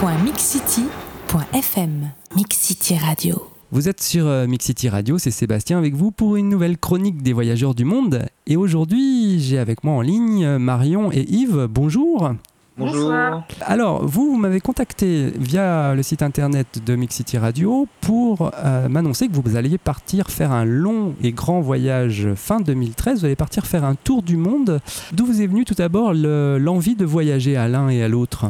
www.mixcity.fm Mixcity Radio. Vous êtes sur euh, Mixcity Radio, c'est Sébastien avec vous pour une nouvelle chronique des voyageurs du monde. Et aujourd'hui, j'ai avec moi en ligne euh, Marion et Yves. Bonjour. Bonjour. Alors, vous, vous m'avez contacté via le site internet de Mixcity Radio pour euh, m'annoncer que vous alliez partir faire un long et grand voyage fin 2013. Vous allez partir faire un tour du monde. D'où vous est venu tout d'abord l'envie de voyager à l'un et à l'autre?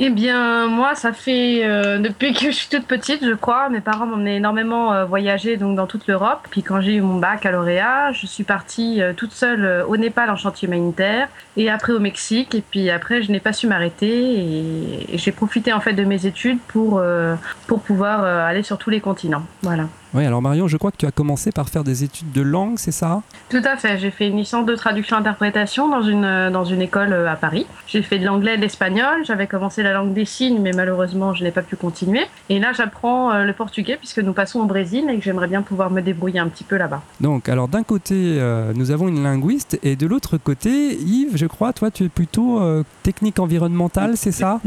Eh bien, moi, ça fait euh, depuis que je suis toute petite, je crois. Mes parents m'ont énormément euh, voyagé donc dans toute l'Europe. Puis quand j'ai eu mon bac à lauréat, je suis partie euh, toute seule au Népal en chantier humanitaire et après au Mexique. Et puis après, je n'ai pas su m'arrêter et, et j'ai profité en fait de mes études pour pour pouvoir aller sur tous les continents. Voilà. Oui, alors Marion, je crois que tu as commencé par faire des études de langue, c'est ça? Tout à fait. J'ai fait une licence de traduction-interprétation dans une, dans une école euh, à Paris. J'ai fait de l'anglais et de l'espagnol. J'avais commencé la langue des signes, mais malheureusement, je n'ai pas pu continuer. Et là, j'apprends euh, le portugais puisque nous passons au Brésil et que j'aimerais bien pouvoir me débrouiller un petit peu là-bas. Donc, alors d'un côté, euh, nous avons une linguiste et de l'autre côté, Yves, je crois, toi, tu es plutôt technique environnementale, c'est ça?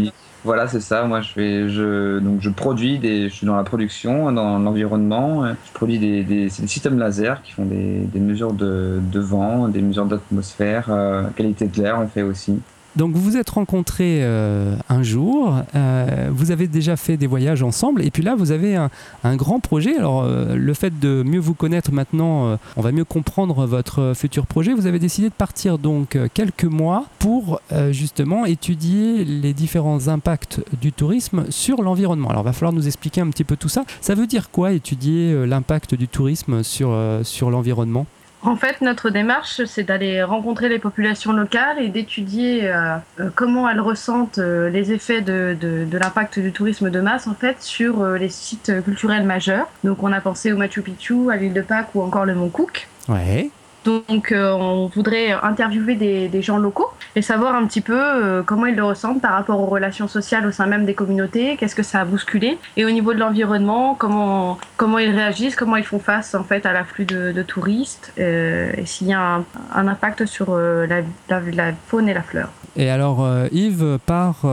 Voilà, c'est ça. Moi, je fais, je, donc je produis des, je suis dans la production, dans l'environnement. Je produis des, des, des, systèmes laser qui font des, mesures de, de, vent, des mesures d'atmosphère, euh, qualité de l'air, on fait aussi. Donc vous vous êtes rencontrés euh, un jour, euh, vous avez déjà fait des voyages ensemble, et puis là vous avez un, grand projet. Alors euh, le fait de mieux vous connaître maintenant, on va mieux comprendre votre futur projet. Vous avez décidé de partir donc quelques mois pour justement étudier les différents impacts du tourisme sur l'environnement. Alors va falloir nous expliquer un petit peu tout ça. Ça veut dire quoi étudier l'impact du tourisme sur l'environnement? En fait, notre démarche, c'est d'aller rencontrer les populations locales et d'étudier euh, euh, comment elles ressentent euh, les effets de, l'impact du tourisme de masse en fait sur les sites culturels majeurs. Donc, on a pensé au Machu Picchu, à l'île de Pâques ou encore le Mont Cook. Ouais. Donc, euh, on voudrait interviewer des, des, gens locaux et savoir un petit peu euh, comment ils le ressentent par rapport aux relations sociales au sein même des communautés, qu'est-ce que ça a bousculé, et au niveau de l'environnement, comment, comment ils réagissent, comment ils font face en fait à l'afflux de, de, touristes, euh, et s'il y a un, un, impact sur euh, la, la, la, faune et la fleur. Et alors, euh, Yves part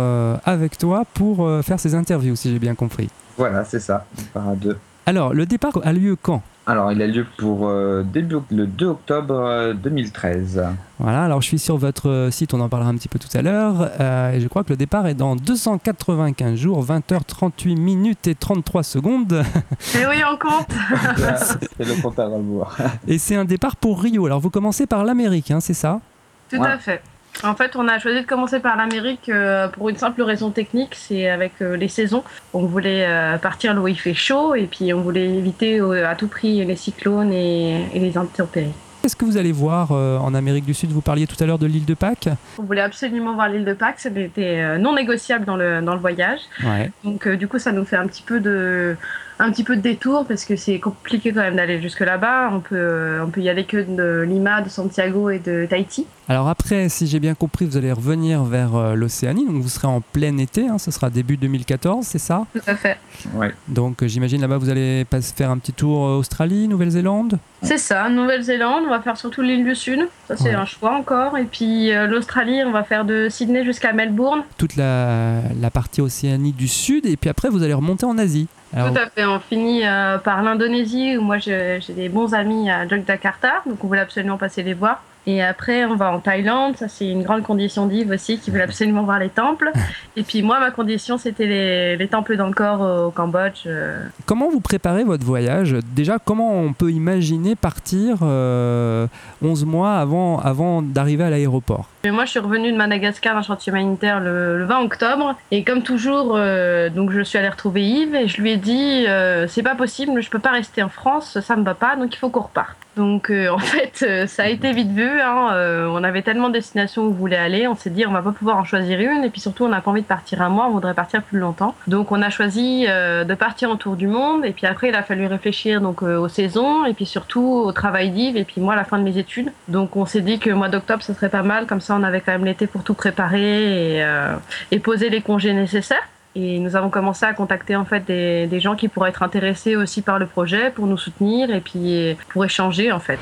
avec toi pour faire ces interviews, si j'ai bien compris. Voilà, c'est ça, on part à deux. Alors, le départ a lieu quand? Alors, il a lieu pour euh, début, le 2 octobre 2013. Voilà, alors je suis sur votre site, on en parlera un petit peu tout à l'heure, euh, et je crois que le départ est dans 295 jours, 20h38 minutes et 33 secondes. Et oui, on compte C'est le compte à rebours. Et c'est un départ pour Rio, alors vous commencez par l'Amérique, hein, c'est ça? Tout ouais. à fait. En fait, on a choisi de commencer par l'Amérique euh, pour une simple raison technique, c'est avec euh, les saisons. On voulait euh, partir là où il fait chaud et puis on voulait éviter à tout prix les cyclones et, les intempéries. Qu'est-ce que vous allez voir en Amérique du Sud? Vous parliez tout à l'heure de l'île de Pâques. On voulait absolument voir l'île de Pâques, c'était non négociable dans le, dans le voyage. Ouais. Donc du coup, ça nous fait un petit peu de, un petit peu de détour parce que c'est compliqué quand même d'aller jusque là-bas. On peut, on peut y aller que de Lima, de Santiago et de Tahiti. Alors après, si j'ai bien compris, vous allez revenir vers euh, l'Océanie, donc vous serez en plein été, hein, ce sera début 2014, c'est ça? Tout à fait. Ouais. Donc j'imagine là-bas vous allez faire un petit tour Australie, Nouvelle-Zélande? C'est ça, Nouvelle-Zélande, on va faire surtout l'île du Sud, ça c'est ouais. un choix encore, et puis euh, l'Australie, on va faire de Sydney jusqu'à Melbourne. Toute la, la partie Océanie du Sud, et puis après vous allez remonter en Asie. Alors... Tout à fait, on finit euh, par l'Indonésie où moi j'ai des bons amis à Yogyakarta, donc on voulait absolument passer les voir. Et après, on va en Thaïlande. Ça, c'est une grande condition d'Yves aussi, qui veut absolument voir les temples. Et puis moi, ma condition, c'était les, les, temples d'Angkor au Cambodge. euh. Comment vous préparez votre voyage? Déjà, comment on peut imaginer partir euh, 11 mois avant, avant d'arriver à l'aéroport? Mais moi, je suis revenue de Madagascar d'un chantier humanitaire le, le, 20 octobre. Et comme toujours, euh, donc je suis allée retrouver Yves et je lui ai dit euh, c'est pas possible, je peux pas rester en France, ça me va pas, donc il faut qu'on reparte. Donc euh, en fait, euh, ça a été vite vu. Hein, euh, on avait tellement de destinations où on voulait aller, on s'est dit on va pas pouvoir en choisir une. Et puis surtout, on n'a pas envie de partir un mois, on voudrait partir plus longtemps. Donc on a choisi de partir en tour du monde. Et puis après, il a fallu réfléchir donc aux saisons et puis surtout au travail d'Yves et puis moi à la fin de mes études. Donc on s'est dit que mois d'octobre, ce serait pas mal. Comme ça, on avait quand même l'été pour tout préparer et, euh, et poser les congés nécessaires. Et nous avons commencé à contacter en fait des, des, gens qui pourraient être intéressés aussi par le projet pour nous soutenir et puis pour échanger en fait.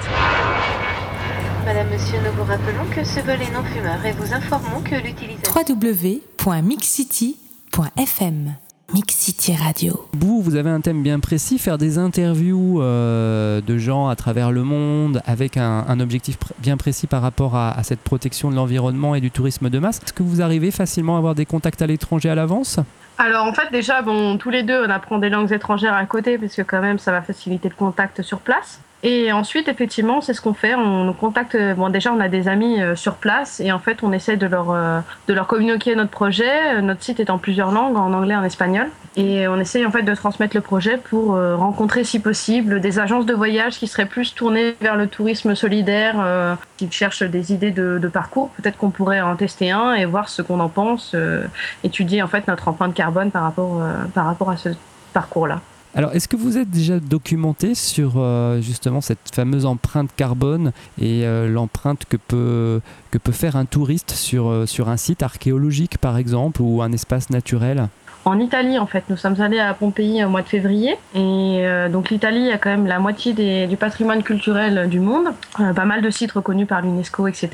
Madame, monsieur, nous vous rappelons que ce vol est non fumeur et vous informons que l'utilisation... www.mixcity.fm Mix City Radio. Vous, vous avez un thème bien précis, faire des interviews euh, de gens à travers le monde avec un, un objectif pr- bien précis par rapport à, à cette protection de l'environnement et du tourisme de masse. Est-ce que vous arrivez facilement à avoir des contacts à l'étranger à l'avance? Alors en fait déjà, bon, tous les deux, on apprend des langues étrangères à côté parce que quand même, ça va faciliter le contact sur place. Et ensuite, effectivement, c'est ce qu'on fait. On contacte. Bon, déjà, on a des amis euh, sur place et en fait, on essaie de leur euh, de leur communiquer notre projet. Euh, Notre site est en plusieurs langues, en anglais, en espagnol, et on essaye en fait de transmettre le projet pour euh, rencontrer, si possible, des agences de voyage qui seraient plus tournées vers le tourisme solidaire, euh, qui cherchent des idées de, de parcours. Peut-être qu'on pourrait en tester un et voir ce qu'on en pense, euh, étudier en fait notre empreinte carbone par rapport euh, par rapport à ce parcours-là. Alors, est-ce que vous êtes déjà documenté sur euh, justement cette fameuse empreinte carbone et euh, l'empreinte que peut, faire un touriste sur, euh, sur un site archéologique, par exemple, ou un espace naturel? En Italie, en fait, nous sommes allés à Pompéi au mois de février. Et euh, donc l'Italie a quand même la moitié du patrimoine culturel du monde. Euh, pas mal de sites reconnus par l'UNESCO, etc.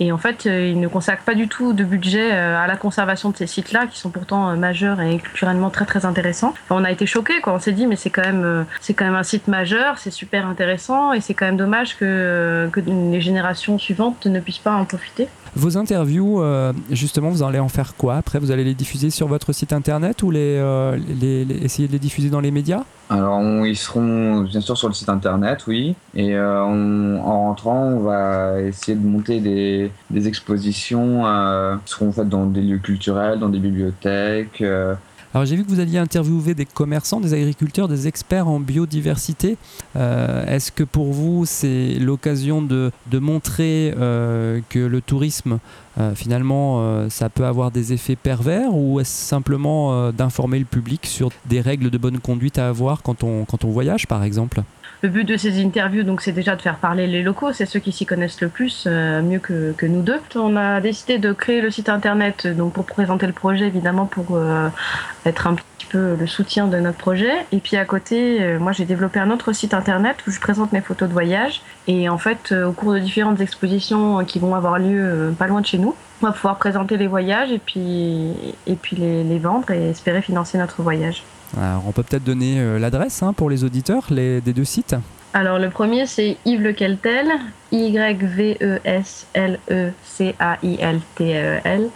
Et en fait, euh, ils ne consacrent pas du tout de budget euh, à la conservation de ces sites-là, qui sont pourtant euh, majeurs et culturellement très très intéressants. On a été choqués, quoi. On s'est dit, mais c'est quand même, euh, c'est quand même un site majeur, c'est super intéressant, et c'est quand même dommage que, euh, les générations suivantes ne puissent pas en profiter. Vos interviews, euh, justement, vous allez en faire quoi? Après, vous allez les diffuser sur votre site internet? Ou euh, les- essayer de les diffuser dans les médias? Alors, on- ils seront bien sûr sur le site internet, oui. Et euh, en rentrant, on va essayer de monter des, des expositions euh, qui seront faites dans des lieux culturels, dans des bibliothèques. Alors j'ai vu que vous alliez interviewer des commerçants, des agriculteurs, des experts en biodiversité. Euh, Est-ce que pour vous c'est l'occasion de, montrer euh, que le tourisme euh, finalement ça peut avoir des effets pervers ou est-ce simplement d'informer le public sur des règles de bonne conduite à avoir quand on voyage par exemple? Le but de ces interviews, donc, c'est déjà de faire parler les locaux. C'est ceux qui s'y connaissent le plus, euh, mieux que, nous deux. On a décidé de créer le site internet, donc pour présenter le projet, évidemment, pour euh, être un petit peu le soutien de notre projet. Et puis à côté, euh, moi, j'ai développé un autre site internet où je présente mes photos de voyage. Et en fait, au cours de différentes expositions qui vont avoir lieu pas loin de chez nous, on va pouvoir présenter les voyages et puis, et puis les vendre et espérer financer notre voyage. Alors on peut peut-être donner euh, l'adresse hein, pour les auditeurs des deux sites. Alors le premier c'est Yves Le Keltel, Y-V-E-S-L-E-C-A-I-L-T-E-L,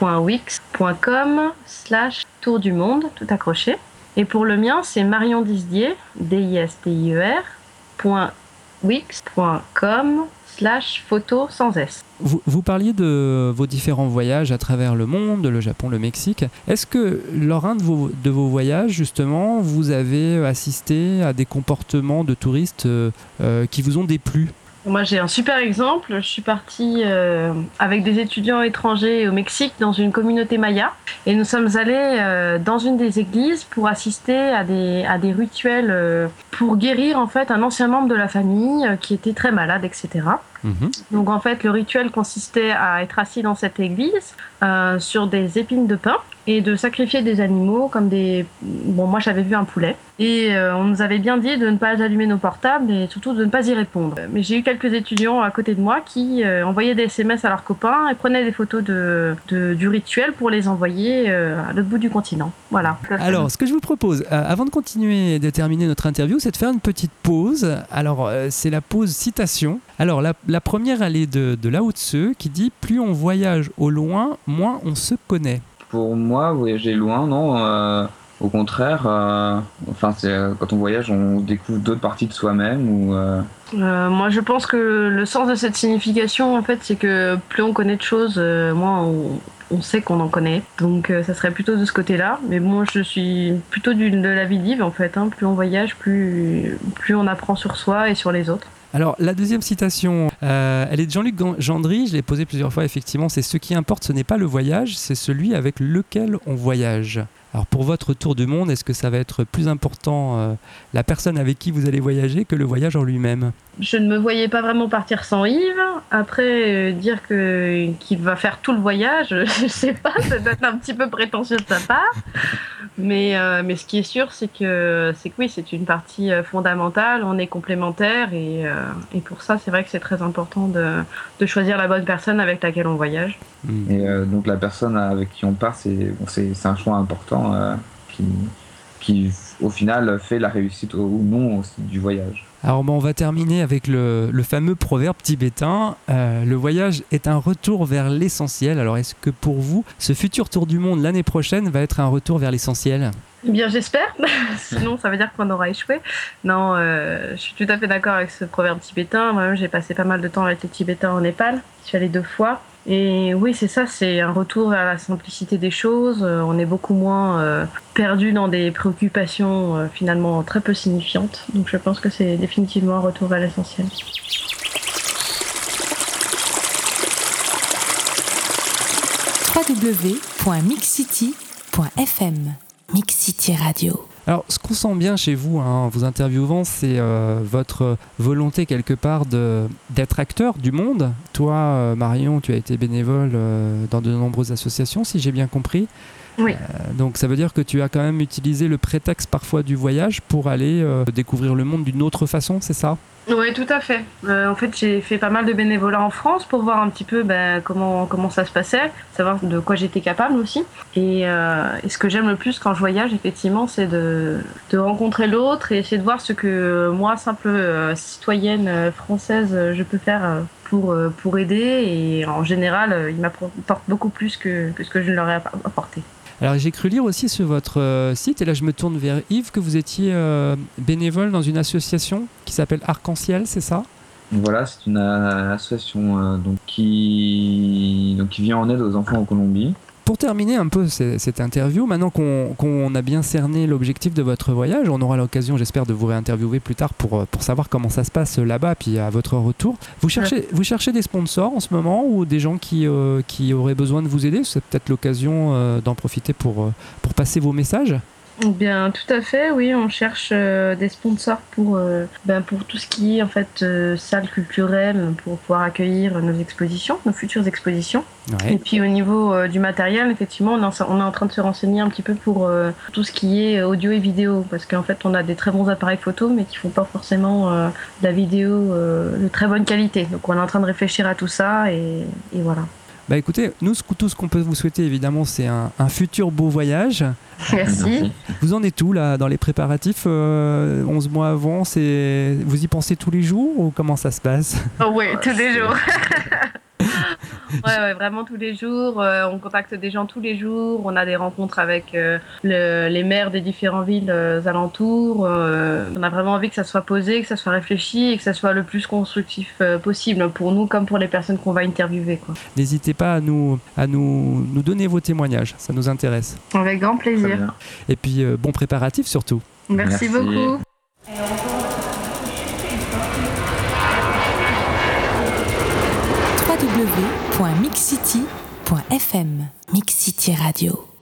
wix.com slash tour du monde, tout accroché. Et pour le mien c'est Marion Disdier, D-I-S-T-I-E-R, wix.com slash photo sans S. Vous, parliez de vos différents voyages à travers le monde, le Japon, le Mexique. Est-ce que lors un de vos, de vos voyages, justement, vous avez assisté à des comportements de touristes euh, euh, qui vous ont déplu? Moi, j'ai un super exemple. Je suis partie euh, avec des étudiants étrangers au Mexique dans une communauté maya. Et nous sommes allés euh, dans une des églises pour assister à des, à des rituels euh, pour guérir en fait un ancien membre de la famille qui était très malade, etc. Mhm. Donc en fait, le rituel consistait à être assis dans cette église sur des épines de pin et de sacrifier des animaux comme des... Bon, moi j'avais vu un poulet. Et euh, on nous avait bien dit de ne pas allumer nos portables et surtout de ne pas y répondre. Mais j'ai eu quelques étudiants à côté de moi qui euh, envoyaient des SMS à leurs copains et prenaient des photos de, du rituel pour les envoyer euh, à l'autre bout du continent. Voilà. Alors, ce que je vous propose, avant de continuer et de terminer notre interview, c'est de faire une petite pause. Alors, c'est la pause citation. Alors, la, première, elle est de, de Lao Tse qui dit Plus on voyage au loin, moins on se connaît. Pour moi, voyager loin, non. euh, au contraire, euh, enfin, c'est euh, quand on voyage, on découvre d'autres parties de soi-même ou. euh, moi, je pense que le sens de cette signification, en fait, c'est que plus on connaît de choses, moins on, sait qu'on en connaît. Donc, ça serait plutôt de ce côté-là. Mais moi, je suis plutôt du, de la vie d'Yves, en fait. hein. Plus on voyage, plus, plus on apprend sur soi et sur les autres. Alors, la deuxième citation, euh, elle est de Jean-Luc Gendry. Je l'ai posée plusieurs fois, effectivement. C'est ce qui importe, ce n'est pas le voyage, c'est celui avec lequel on voyage. Alors, pour votre tour du monde, est-ce que ça va être plus important euh, la personne avec qui vous allez voyager que le voyage en lui-même? Je ne me voyais pas vraiment partir sans Yves. Après, euh, dire que qu'il va faire tout le voyage, je sais pas, ça doit être un petit peu prétentieux de sa part. Mais, euh, mais ce qui est sûr, c'est que, c'est que oui, c'est une partie euh, fondamentale, on est complémentaires et, euh, et pour ça, c'est vrai que c'est très important de, de choisir la bonne personne avec laquelle on voyage. Hmm. Et euh, donc la personne avec qui on part, c'est bon, c'est c'est un choix important euh, qui, qui, au final, fait la réussite ou non aussi du voyage. Alors bon, on va terminer avec le, fameux proverbe tibétain. Euh, le voyage est un retour vers l'essentiel. Alors est-ce que pour vous, ce futur tour du monde l'année prochaine va être un retour vers l'essentiel? Eh Bien, j'espère. Sinon, ça veut dire qu'on aura échoué. Non, euh, je suis tout à fait d'accord avec ce proverbe tibétain. Moi-même, j'ai passé pas mal de temps avec les Tibétains en Népal. Je suis allée deux fois. Et oui, c'est ça, c'est un retour à la simplicité des choses. Euh, on est beaucoup moins euh, perdu dans des préoccupations euh, finalement très peu signifiantes. Donc je pense que c'est définitivement un retour à l'essentiel. www.mixcity.fm Mix City Radio. Alors, ce qu'on sent bien chez vous, hein, en vous interviewant, c'est euh, votre volonté quelque part d'être acteur du monde. Toi, euh, Marion, tu as été bénévole euh, dans de nombreuses associations, si j'ai bien compris. Oui. Euh, donc, ça veut dire que tu as quand même utilisé le prétexte parfois du voyage pour aller euh, découvrir le monde d'une autre façon, c'est ça? Oui, tout à fait. Euh, en fait, j'ai fait pas mal de bénévolat en France pour voir un petit peu ben, comment, comment ça se passait, savoir de quoi j'étais capable aussi. Et, et ce que j'aime le plus quand je voyage, effectivement, c'est de, de rencontrer l'autre et essayer de voir ce que moi, simple citoyenne française, je peux faire pour, pour aider. Et en général, euh, il m'apporte beaucoup plus que, que ce que je ne leur ai app- apporté. Alors j'ai cru lire aussi sur votre euh, site, et là je me tourne vers Yves, que vous étiez euh, bénévole dans une association qui s'appelle Arc-en-Ciel, c'est ça? Voilà, c'est une euh, association qui, qui vient en aide aux enfants en Colombie. Pour terminer un peu ce- cette interview, maintenant qu'on a bien cerné l'objectif de votre voyage, on aura l'occasion, j'espère, de vous réinterviewer plus tard pour, euh, pour savoir comment ça se passe là-bas, puis à votre retour. Vous cherchez, vous cherchez des sponsors en ce moment ou des gens qui, euh, qui auraient besoin de vous aider? C'est peut-être l'occasion euh, d'en profiter pour, pour passer vos messages? Bien, tout à fait, oui, on cherche euh, des sponsors pour, euh, ben, pour tout ce qui est en fait euh, salle culturelle, pour pouvoir accueillir nos expositions, nos futures expositions. Et puis au niveau du matériel, effectivement, on est, en, on est en train de se renseigner un petit peu pour tout ce qui est audio et vidéo, parce qu'en fait, on a des très bons appareils photo, mais qui font pas forcément de la vidéo de très bonne qualité. Donc on est en train de réfléchir à tout ça, et, et voilà. Bah écoutez, nous, tout ce qu'on peut vous souhaiter, évidemment, c'est un, un futur beau voyage. Merci. Vous en êtes où là dans les préparatifs euh, 11 mois avant c'est... Vous y pensez tous les jours ou comment ça se passe? Oh, ouais, tous les c'est- jours. ouais, ouais, vraiment tous les jours. Euh, on contacte des gens tous les jours. On a des rencontres avec euh, le- les maires des différentes villes euh, alentours. Euh, on a vraiment envie que ça soit posé, que ça soit réfléchi et que ça soit le plus constructif euh, possible pour nous comme pour les personnes qu'on va interviewer. N'hésitez pas à nous, à nous, nous donner vos témoignages, ça nous intéresse. Avec grand plaisir. Et puis euh, bon préparatif surtout. Merci, Merci. beaucoup. www.mixcity.fm Mix City Radio.